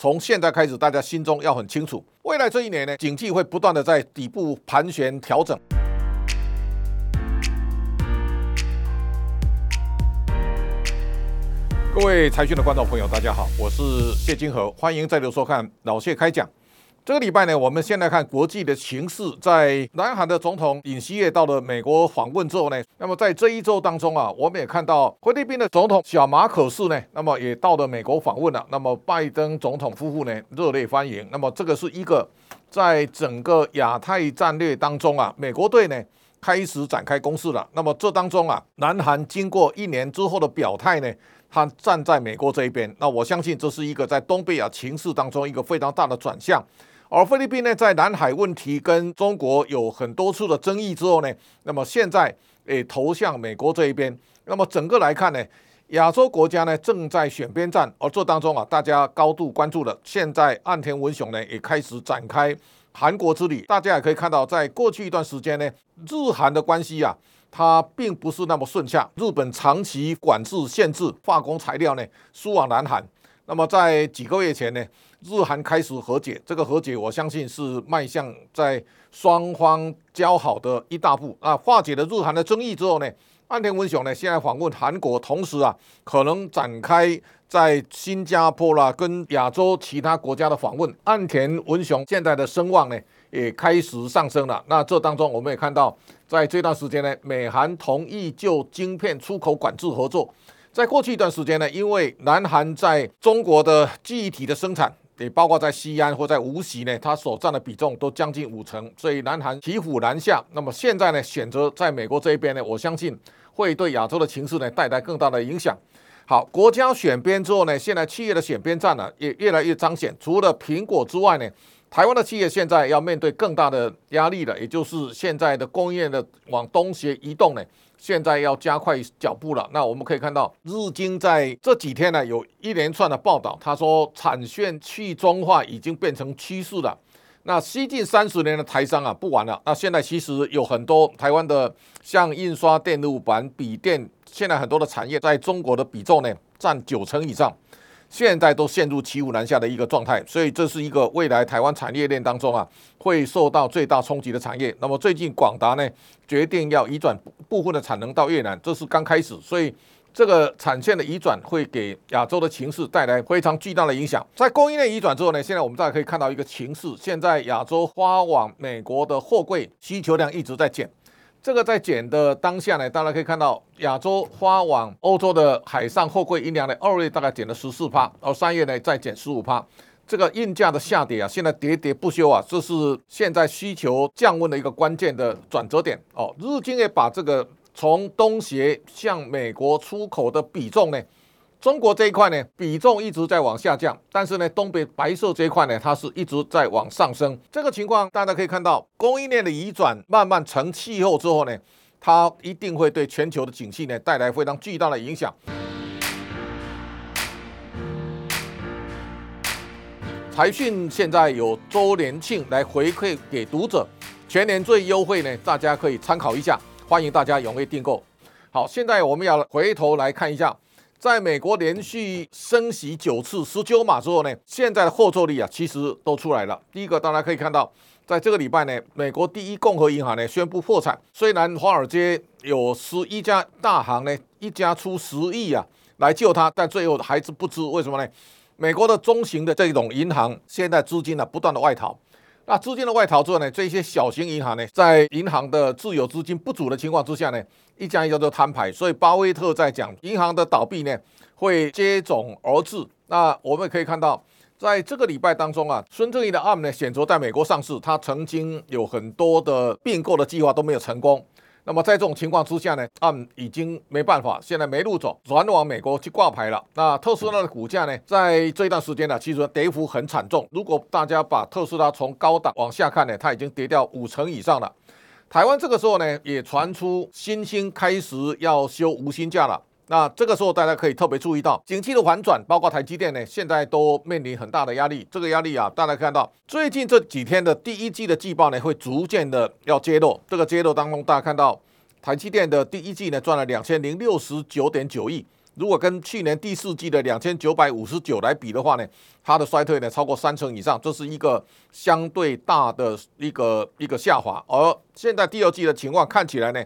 从现在开始，大家心中要很清楚，未来这一年呢，景气会不断的在底部盘旋调整。各位财讯的观众朋友，大家好，我是谢金河，欢迎再度收看老谢开讲。这个礼拜呢，我们先来看国际的形势。在南韩的总统尹锡悦到了美国访问之后呢，那么在这一周当中啊，我们也看到菲律宾的总统小马可斯呢，那么也到了美国访问了。那么拜登总统夫妇呢，热烈欢迎。那么这个是一个在整个亚太战略当中啊，美国队呢开始展开攻势了。那么这当中啊，南韩经过一年之后的表态呢。他站在美国这一边，那我相信这是一个在东北亚情势当中一个非常大的转向。而菲律宾呢，在南海问题跟中国有很多次的争议之后呢，那么现在诶投向美国这一边。那么整个来看呢，亚洲国家呢正在选边站，而这当中啊，大家高度关注的，现在岸田文雄呢也开始展开韩国之旅。大家也可以看到，在过去一段时间呢，日韩的关系啊。它并不是那么顺畅，日本长期管制限制化工材料呢输往南韩。那么在几个月前呢，日韩开始和解，这个和解我相信是迈向在双方交好的一大步啊。化解了日韩的争议之后呢，岸田文雄呢现在访问韩国，同时啊可能展开在新加坡啦跟亚洲其他国家的访问。岸田文雄现在的声望呢？也开始上升了。那这当中，我们也看到，在这段时间呢，美韩同意就晶片出口管制合作。在过去一段时间呢，因为南韩在中国的记忆体的生产，也包括在西安或在无锡呢，它所占的比重都将近五成，所以南韩骑虎难下。那么现在呢，选择在美国这一边呢，我相信会对亚洲的情势呢带来更大的影响。好，国家选边之后呢，现在企业的选边站呢也越来越彰显。除了苹果之外呢，台湾的企业现在要面对更大的压力了，也就是现在的工业的往东协移动呢，现在要加快脚步了。那我们可以看到，日经在这几天呢，有一连串的报道，他说产线去中化已经变成趋势了。那西近三十年的台商啊，不玩了。那现在其实有很多台湾的，像印刷电路板、笔电，现在很多的产业在中国的比重呢，占九成以上。现在都陷入骑虎难下的一个状态，所以这是一个未来台湾产业链当中啊会受到最大冲击的产业。那么最近广达呢决定要移转部分的产能到越南，这是刚开始，所以这个产线的移转会给亚洲的情势带来非常巨大的影响。在供应链移转之后呢，现在我们大家可以看到一个情势，现在亚洲花往美国的货柜需求量一直在减。这个在减的当下呢，大家可以看到亚洲发往欧洲的海上货柜运量呢，二月大概减了十四帕，而三月呢再减十五帕。这个运价的下跌啊，现在喋喋不休啊，这是现在需求降温的一个关键的转折点哦。日经也把这个从东协向美国出口的比重呢。中国这一块呢，比重一直在往下降，但是呢，东北白色这一块呢，它是一直在往上升。这个情况大家可以看到，供应链的移转慢慢成气候之后呢，它一定会对全球的景气呢带来非常巨大的影响。财讯现在有周年庆来回馈给读者，全年最优惠呢，大家可以参考一下，欢迎大家踊跃订购。好，现在我们要回头来看一下。在美国连续升息九次十九码之后呢，现在的后坐力啊，其实都出来了。第一个，大家可以看到，在这个礼拜呢，美国第一共和银行呢宣布破产。虽然华尔街有十一家大行呢，一家出十亿啊来救它，但最后还是不知为什么呢？美国的中型的这种银行现在资金呢不断的外逃。那资金的外逃之后呢，这些小型银行呢，在银行的自有资金不足的情况之下呢，一家一家都摊牌。所以巴菲特在讲，银行的倒闭呢，会接踵而至。那我们可以看到，在这个礼拜当中啊，孙正义的 ARM 呢，选择在美国上市，他曾经有很多的并购的计划都没有成功。那么在这种情况之下呢，他们已经没办法，现在没路走，转往美国去挂牌了。那特斯拉的股价呢，在这段时间呢，其实跌幅很惨重。如果大家把特斯拉从高档往下看呢，它已经跌掉五成以上了。台湾这个时候呢，也传出新兴开始要休无薪假了。那这个时候，大家可以特别注意到，景气的反转，包括台积电呢，现在都面临很大的压力。这个压力啊，大家看到最近这几天的第一季的季报呢，会逐渐的要揭露。这个揭露当中，大家看到台积电的第一季呢赚了两千零六十九点九亿，如果跟去年第四季的两千九百五十九来比的话呢，它的衰退呢超过三成以上，这是一个相对大的一个一个下滑。而现在第二季的情况看起来呢，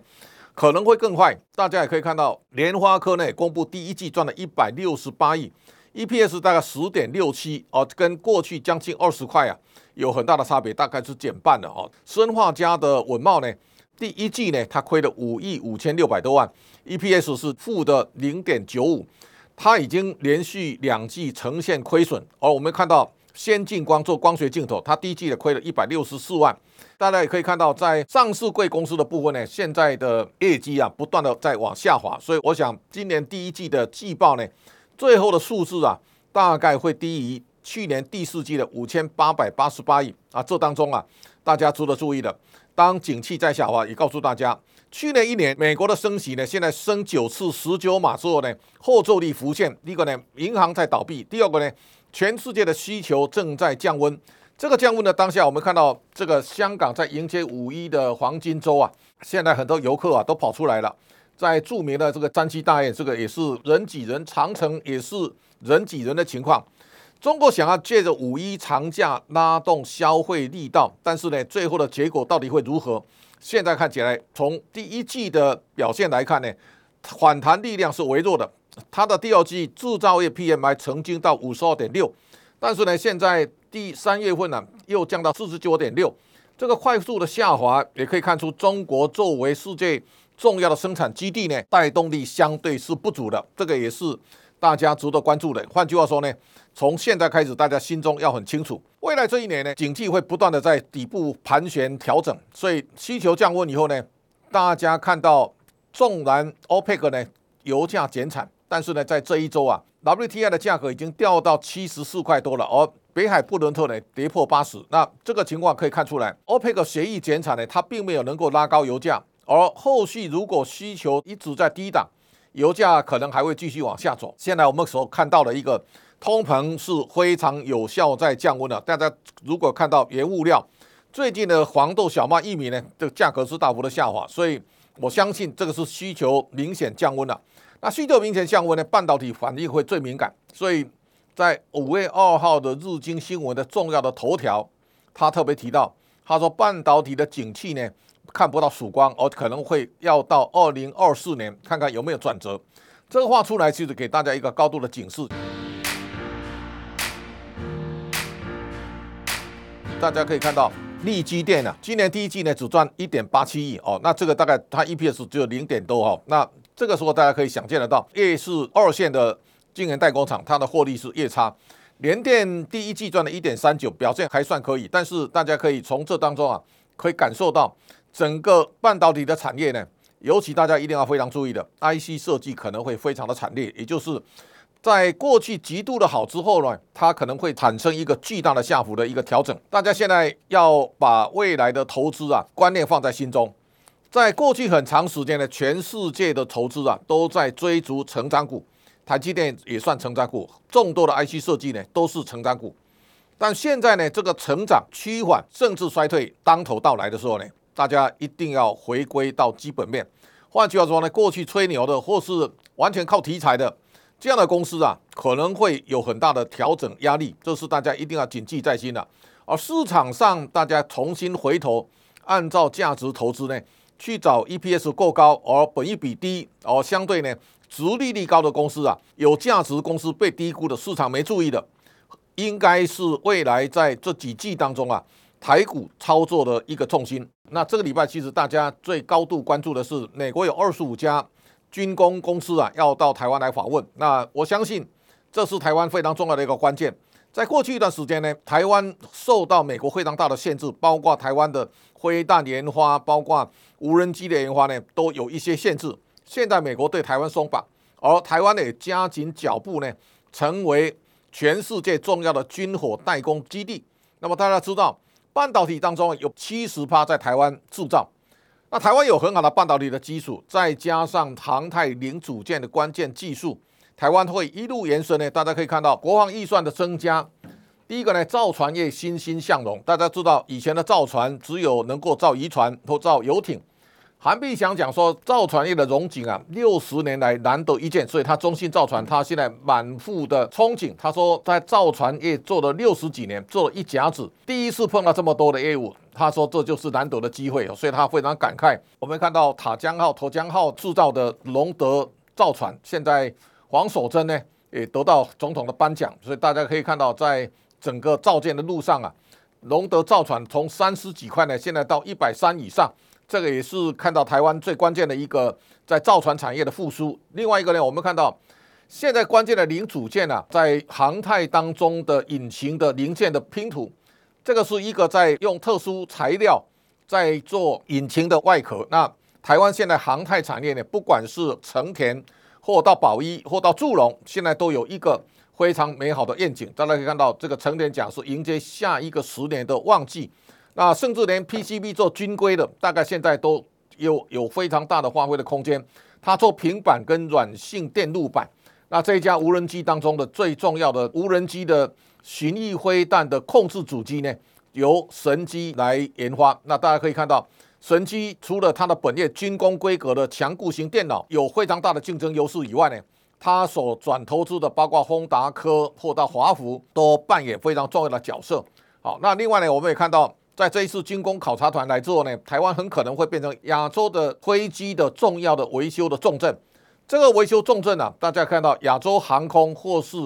可能会更快。大家也可以看到，联发科呢公布第一季赚了一百六十八亿，EPS 大概十点六七哦，跟过去将近二十块啊有很大的差别，大概是减半的哦。生化家的稳茂呢？第一季呢，它亏了五亿五千六百多万，EPS 是负的零点九五，它已经连续两季呈现亏损。而我们看到先进光做光学镜头，它第一季的亏了一百六十四万。大家也可以看到，在上市贵公司的部分呢，现在的业绩啊不断的在往下滑，所以我想今年第一季的季报呢，最后的数字啊大概会低于去年第四季的五千八百八十八亿啊。这当中啊，大家值得注意的。当景气在下滑，也告诉大家，去年一年美国的升息呢，现在升九次十九码之后呢，后坐力浮现。第一个呢，银行在倒闭；第二个呢，全世界的需求正在降温。这个降温的当下，我们看到这个香港在迎接五一的黄金周啊，现在很多游客啊都跑出来了，在著名的这个三七大宴，这个也是人挤人，长城也是人挤人的情况。中国想要借着五一长假拉动消费力道，但是呢，最后的结果到底会如何？现在看起来，从第一季的表现来看呢，反弹力量是微弱的。它的第二季制造业 PMI 曾经到五十二点六，但是呢，现在第三月份呢又降到四十九点六，这个快速的下滑也可以看出，中国作为世界重要的生产基地呢，带动力相对是不足的。这个也是。大家值得关注的。换句话说呢，从现在开始，大家心中要很清楚，未来这一年呢，景气会不断的在底部盘旋调整，所以需求降温以后呢，大家看到，纵然 OPEC 呢油价减产，但是呢，在这一周啊，WTI 的价格已经掉到七十四块多了，而北海布伦特呢跌破八十。那这个情况可以看出来，OPEC 协议减产呢，它并没有能够拉高油价，而后续如果需求一直在低档。油价可能还会继续往下走。现在我们所看到的一个通膨是非常有效在降温的。大家如果看到原物料最近的黄豆、小麦、玉米呢，这个价格是大幅的下滑，所以我相信这个是需求明显降温了。那需求明显降温呢，半导体反应会最敏感。所以在五月二号的日经新闻的重要的头条，他特别提到，他说半导体的景气呢。看不到曙光，而可能会要到二零二四年看看有没有转折。这个话出来，其实给大家一个高度的警示。大家可以看到，利基电呢，今年第一季呢只赚一点八七亿哦，那这个大概它 EPS 只有零点多哦。那这个时候大家可以想见得到，越是二线的晶圆代工厂，它的获利是越差。联电第一季赚了一点三九，表现还算可以，但是大家可以从这当中啊，可以感受到。整个半导体的产业呢，尤其大家一定要非常注意的，IC 设计可能会非常的惨烈，也就是在过去极度的好之后呢，它可能会产生一个巨大的下幅的一个调整。大家现在要把未来的投资啊观念放在心中，在过去很长时间呢，全世界的投资啊都在追逐成长股，台积电也算成长股，众多的 IC 设计呢都是成长股，但现在呢，这个成长趋缓甚至衰退当头到来的时候呢？大家一定要回归到基本面。换句话说呢，过去吹牛的或是完全靠题材的这样的公司啊，可能会有很大的调整压力，这是大家一定要谨记在心的。而市场上大家重新回头按照价值投资呢，去找 EPS 过高而本益比低而相对呢，值利率高的公司啊，有价值公司被低估的市场没注意的，应该是未来在这几季当中啊。台股操作的一个重心。那这个礼拜其实大家最高度关注的是，美国有二十五家军工公司啊要到台湾来访问。那我相信这是台湾非常重要的一个关键。在过去一段时间呢，台湾受到美国非常大的限制，包括台湾的灰弹研发，包括无人机的研发呢，都有一些限制。现在美国对台湾松绑，而台湾呢也加紧脚步呢，成为全世界重要的军火代工基地。那么大家知道。半导体当中有七十趴在台湾制造，那台湾有很好的半导体的基础，再加上航太零组件的关键技术，台湾会一路延伸呢。大家可以看到国防预算的增加，第一个呢，造船业欣欣向荣。大家知道以前的造船只有能够造渔船或造游艇，韩碧祥讲说，造船业的荣景啊，六十年来难得一见，所以他中信造船他现在满腹的憧憬。他说，在造船业做了六十几年，做了一甲子，第一次碰到这么多的业务，他说这就是难得的机会，所以他非常感慨。我们看到塔江号、沱江号制造的龙德造船，现在黄守贞呢也得到总统的颁奖，所以大家可以看到，在整个造舰的路上啊，龙德造船从三十几块呢，现在到一百三以上。这个也是看到台湾最关键的一个在造船产业的复苏。另外一个呢，我们看到现在关键的零组件啊，在航太当中的引擎的零件的拼图，这个是一个在用特殊材料在做引擎的外壳。那台湾现在航太产业呢，不管是成田或到宝一或到祝融，现在都有一个非常美好的愿景。大家可以看到，这个成田讲是迎接下一个十年的旺季。那甚至连 PCB 做军规的，大概现在都有有非常大的发挥的空间。它做平板跟软性电路板。那这一家无人机当中的最重要的无人机的巡弋飞弹的控制主机呢，由神机来研发。那大家可以看到，神机除了它的本业军工规格的强固型电脑有非常大的竞争优势以外呢，它所转投资的包括丰达科或到华福都扮演非常重要的角色。好，那另外呢，我们也看到。在这一次军工考察团来之后呢，台湾很可能会变成亚洲的飞机的重要的维修的重镇。这个维修重镇啊，大家看到亚洲航空或是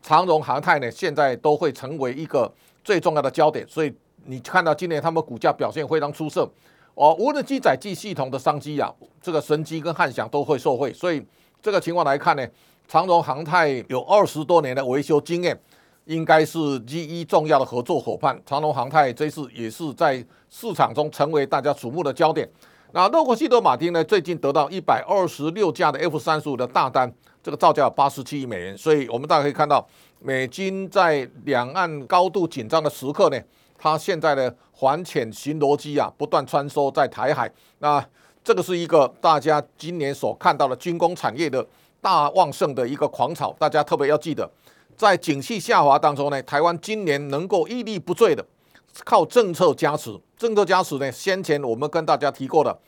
长荣航太呢，现在都会成为一个最重要的焦点。所以你看到今年他们股价表现非常出色哦。无人机载具系统的商机啊，这个神机跟汉翔都会受惠。所以这个情况来看呢，长荣航太有二十多年的维修经验。应该是 G 一重要的合作伙伴，长荣航太这次也是在市场中成为大家瞩目的焦点。那洛克希德马丁呢，最近得到一百二十六架的 F 三十五的大单，这个造价八十七亿美元。所以我们大家可以看到，美军在两岸高度紧张的时刻呢，它现在的反潜巡逻机啊，不断穿梭在台海。那这个是一个大家今年所看到的军工产业的大旺盛的一个狂潮，大家特别要记得。在景气下滑当中呢，台湾今年能够屹立不坠的，靠政策加持。政策加持呢，先前我们跟大家提过的，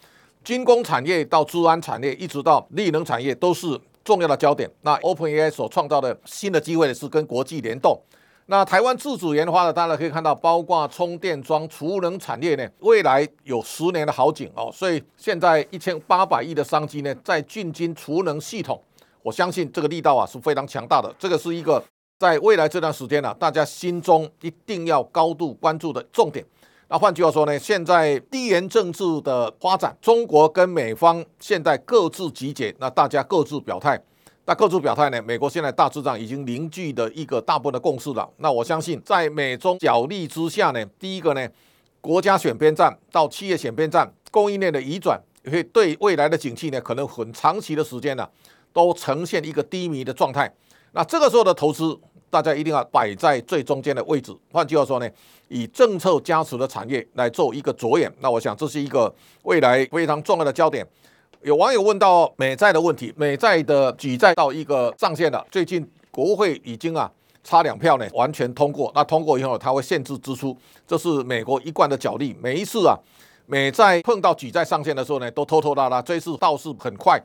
军工产业到治安产业，一直到力能产业，都是重要的焦点。那 OpenAI 所创造的新的机会是跟国际联动。那台湾自主研发的，大家可以看到，包括充电桩、储能产业呢，未来有十年的好景哦。所以现在一千八百亿的商机呢，在进军储能系统，我相信这个力道啊是非常强大的。这个是一个。在未来这段时间呢，大家心中一定要高度关注的重点。那换句话说呢，现在地缘政治的发展，中国跟美方现在各自集结，那大家各自表态。那各自表态呢，美国现在大致上已经凝聚的一个大部分的共识了。那我相信，在美中角力之下呢，第一个呢，国家选边站到企业选边站，供应链的移转，会对未来的景气呢，可能很长期的时间呢，都呈现一个低迷的状态。那这个时候的投资，大家一定要摆在最中间的位置。换句话说呢，以政策加持的产业来做一个着眼。那我想这是一个未来非常重要的焦点。有网友问到美债的问题，美债的举债到一个上限了。最近国会已经啊差两票呢，完全通过。那通过以后，它会限制支出，这是美国一贯的角力。每一次啊，美债碰到举债上限的时候呢，都拖拖拉拉。这次倒是很快。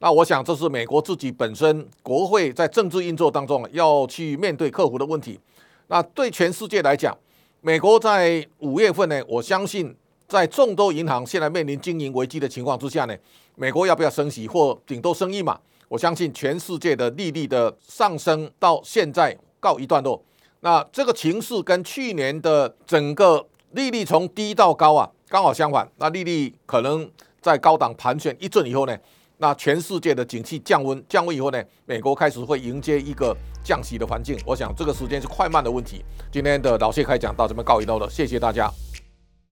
那我想，这是美国自己本身国会在政治运作当中要去面对克服的问题。那对全世界来讲，美国在五月份呢，我相信在众多银行现在面临经营危机的情况之下呢，美国要不要升息或顶多升一码？我相信全世界的利率的上升到现在告一段落。那这个情势跟去年的整个利率从低到高啊，刚好相反。那利率可能在高档盘旋一阵以后呢？那全世界的景气降温，降温以后呢，美国开始会迎接一个降息的环境。我想这个时间是快慢的问题。今天的老谢开讲到这边告一段落，谢谢大家。